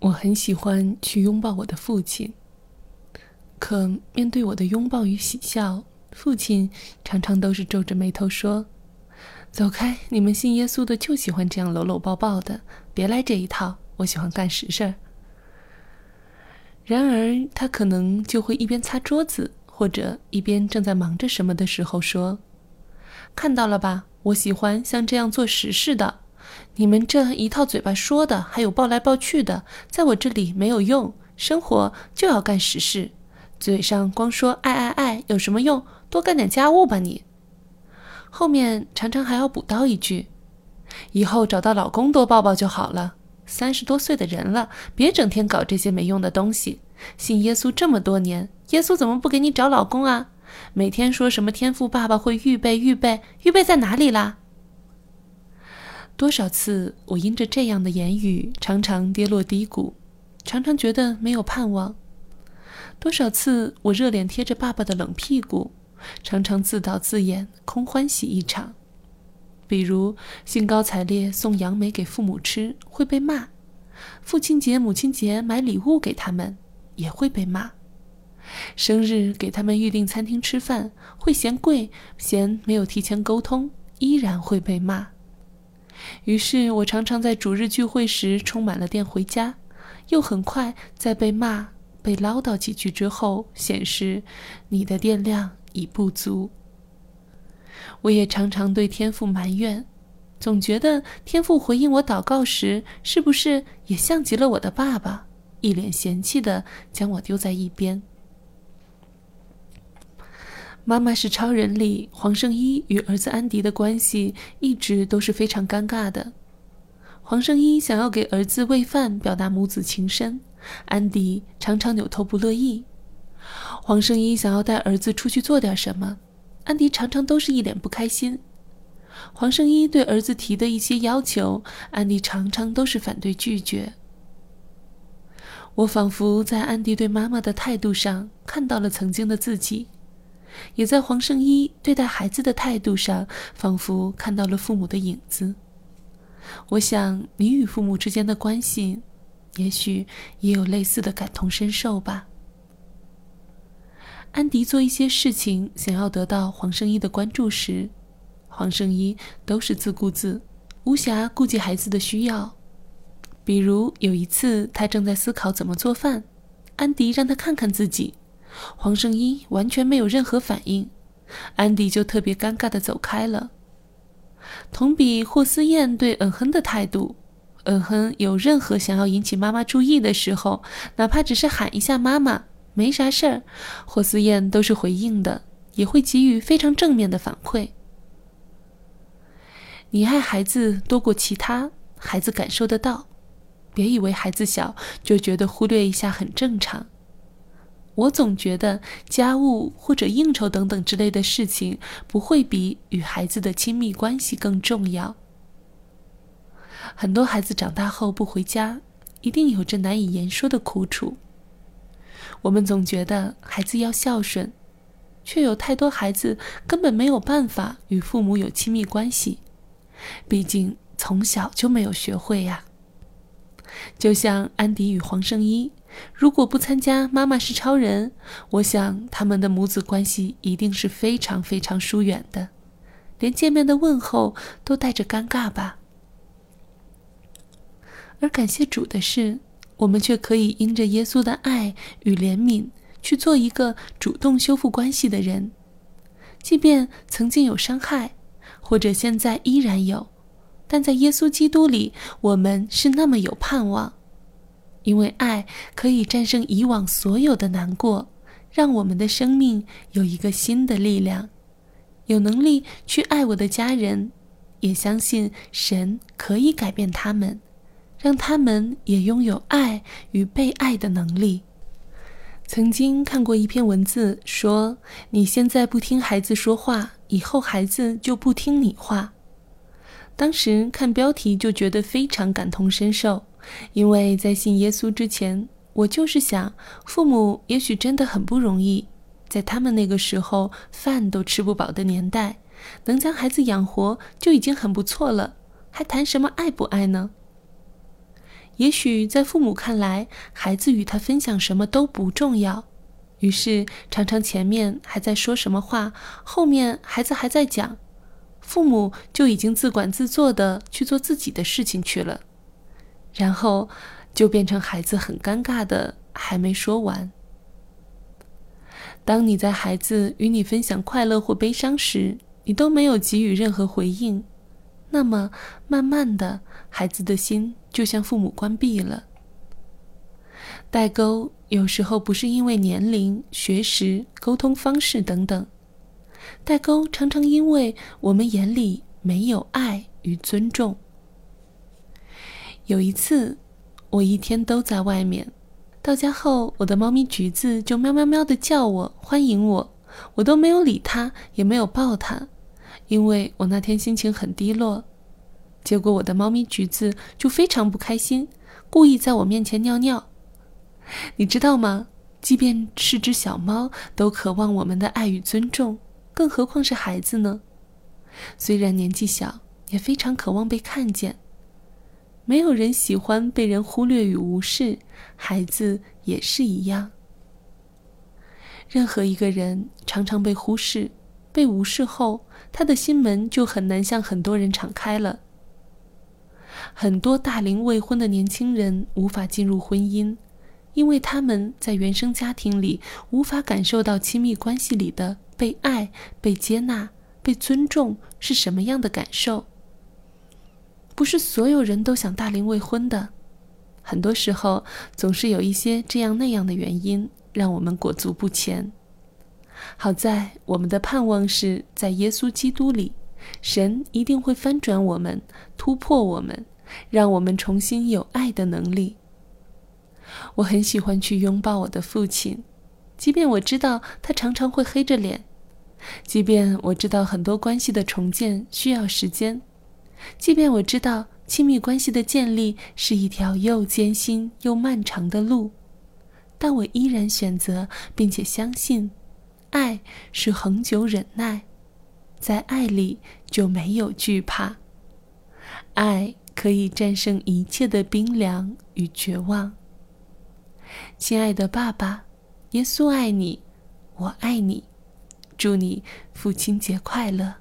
我很喜欢去拥抱我的父亲，可面对我的拥抱与喜笑，父亲常常都是皱着眉头说：“走开，你们信耶稣的就喜欢这样搂搂抱抱的，别来这一套。我喜欢干实事儿。”然而，他可能就会一边擦桌子，或者一边正在忙着什么的时候说：“看到了吧，我喜欢像这样做实事的。”你们这一套嘴巴说的，还有抱来抱去的，在我这里没有用。生活就要干实事，嘴上光说爱爱爱有什么用？多干点家务吧你。后面常常还要补刀一句：以后找到老公多抱抱就好了。三十多岁的人了，别整天搞这些没用的东西。信耶稣这么多年，耶稣怎么不给你找老公啊？每天说什么天赋爸爸会预备预备预备在哪里啦？多少次，我因着这样的言语，常常跌落低谷，常常觉得没有盼望。多少次，我热脸贴着爸爸的冷屁股，常常自导自演，空欢喜一场。比如兴高采烈送杨梅给父母吃，会被骂；父亲节、母亲节买礼物给他们，也会被骂；生日给他们预订餐厅吃饭，会嫌贵，嫌没有提前沟通，依然会被骂。于是我常常在主日聚会时充满了电回家，又很快在被骂、被唠叨几句之后，显示你的电量已不足。我也常常对天父埋怨，总觉得天父回应我祷告时，是不是也像极了我的爸爸，一脸嫌弃的将我丢在一边。妈妈是超人里，黄圣依与儿子安迪的关系一直都是非常尴尬的。黄圣依想要给儿子喂饭，表达母子情深，安迪常常扭头不乐意。黄圣依想要带儿子出去做点什么，安迪常常都是一脸不开心。黄圣依对儿子提的一些要求，安迪常常都是反对拒绝。我仿佛在安迪对妈妈的态度上看到了曾经的自己。也在黄圣依对待孩子的态度上，仿佛看到了父母的影子。我想，你与父母之间的关系，也许也有类似的感同身受吧。安迪做一些事情，想要得到黄圣依的关注时，黄圣依都是自顾自，无暇顾及孩子的需要。比如有一次，他正在思考怎么做饭，安迪让他看看自己。黄圣依完全没有任何反应，安迪就特别尴尬的走开了。同比霍思燕对嗯哼的态度，嗯哼有任何想要引起妈妈注意的时候，哪怕只是喊一下妈妈，没啥事儿，霍思燕都是回应的，也会给予非常正面的反馈。你爱孩子多过其他，孩子感受得到，别以为孩子小就觉得忽略一下很正常。我总觉得家务或者应酬等等之类的事情，不会比与孩子的亲密关系更重要。很多孩子长大后不回家，一定有着难以言说的苦楚。我们总觉得孩子要孝顺，却有太多孩子根本没有办法与父母有亲密关系，毕竟从小就没有学会呀。就像安迪与黄圣依。如果不参加《妈妈是超人》，我想他们的母子关系一定是非常非常疏远的，连见面的问候都带着尴尬吧。而感谢主的是，我们却可以因着耶稣的爱与怜悯，去做一个主动修复关系的人，即便曾经有伤害，或者现在依然有，但在耶稣基督里，我们是那么有盼望。因为爱可以战胜以往所有的难过，让我们的生命有一个新的力量，有能力去爱我的家人，也相信神可以改变他们，让他们也拥有爱与被爱的能力。曾经看过一篇文字，说你现在不听孩子说话，以后孩子就不听你话。当时看标题就觉得非常感同身受。因为在信耶稣之前，我就是想，父母也许真的很不容易，在他们那个时候饭都吃不饱的年代，能将孩子养活就已经很不错了，还谈什么爱不爱呢？也许在父母看来，孩子与他分享什么都不重要，于是常常前面还在说什么话，后面孩子还在讲，父母就已经自管自做的去做自己的事情去了，然后就变成孩子很尴尬的还没说完。当你在孩子与你分享快乐或悲伤时，你都没有给予任何回应，那么慢慢的，孩子的心就向父母关闭了。代沟有时候不是因为年龄、学识、沟通方式等等，代沟常常因为我们眼里没有爱与尊重。有一次，我一天都在外面。到家后，我的猫咪橘子就喵喵喵的叫我，欢迎我，我都没有理它，也没有抱它，因为我那天心情很低落。结果我的猫咪橘子就非常不开心，故意在我面前尿尿。你知道吗？即便是只小猫，都渴望我们的爱与尊重，更何况是孩子呢？虽然年纪小，也非常渴望被看见。没有人喜欢被人忽略与无视，孩子也是一样。任何一个人常常被忽视、被无视后，他的心门就很难向很多人敞开了。很多大龄未婚的年轻人无法进入婚姻，因为他们在原生家庭里无法感受到亲密关系里的被爱、被接纳、被尊重是什么样的感受。不是所有人都想大龄未婚的，很多时候总是有一些这样那样的原因让我们裹足不前。好在我们的盼望是在耶稣基督里，神一定会翻转我们，突破我们，让我们重新有爱的能力。我很喜欢去拥抱我的父亲，即便我知道他常常会黑着脸，即便我知道很多关系的重建需要时间。即便我知道亲密关系的建立是一条又艰辛又漫长的路，但我依然选择并且相信，爱是恒久忍耐，在爱里就没有惧怕，爱可以战胜一切的冰凉与绝望。亲爱的爸爸，耶稣爱你，我爱你，祝你父亲节快乐。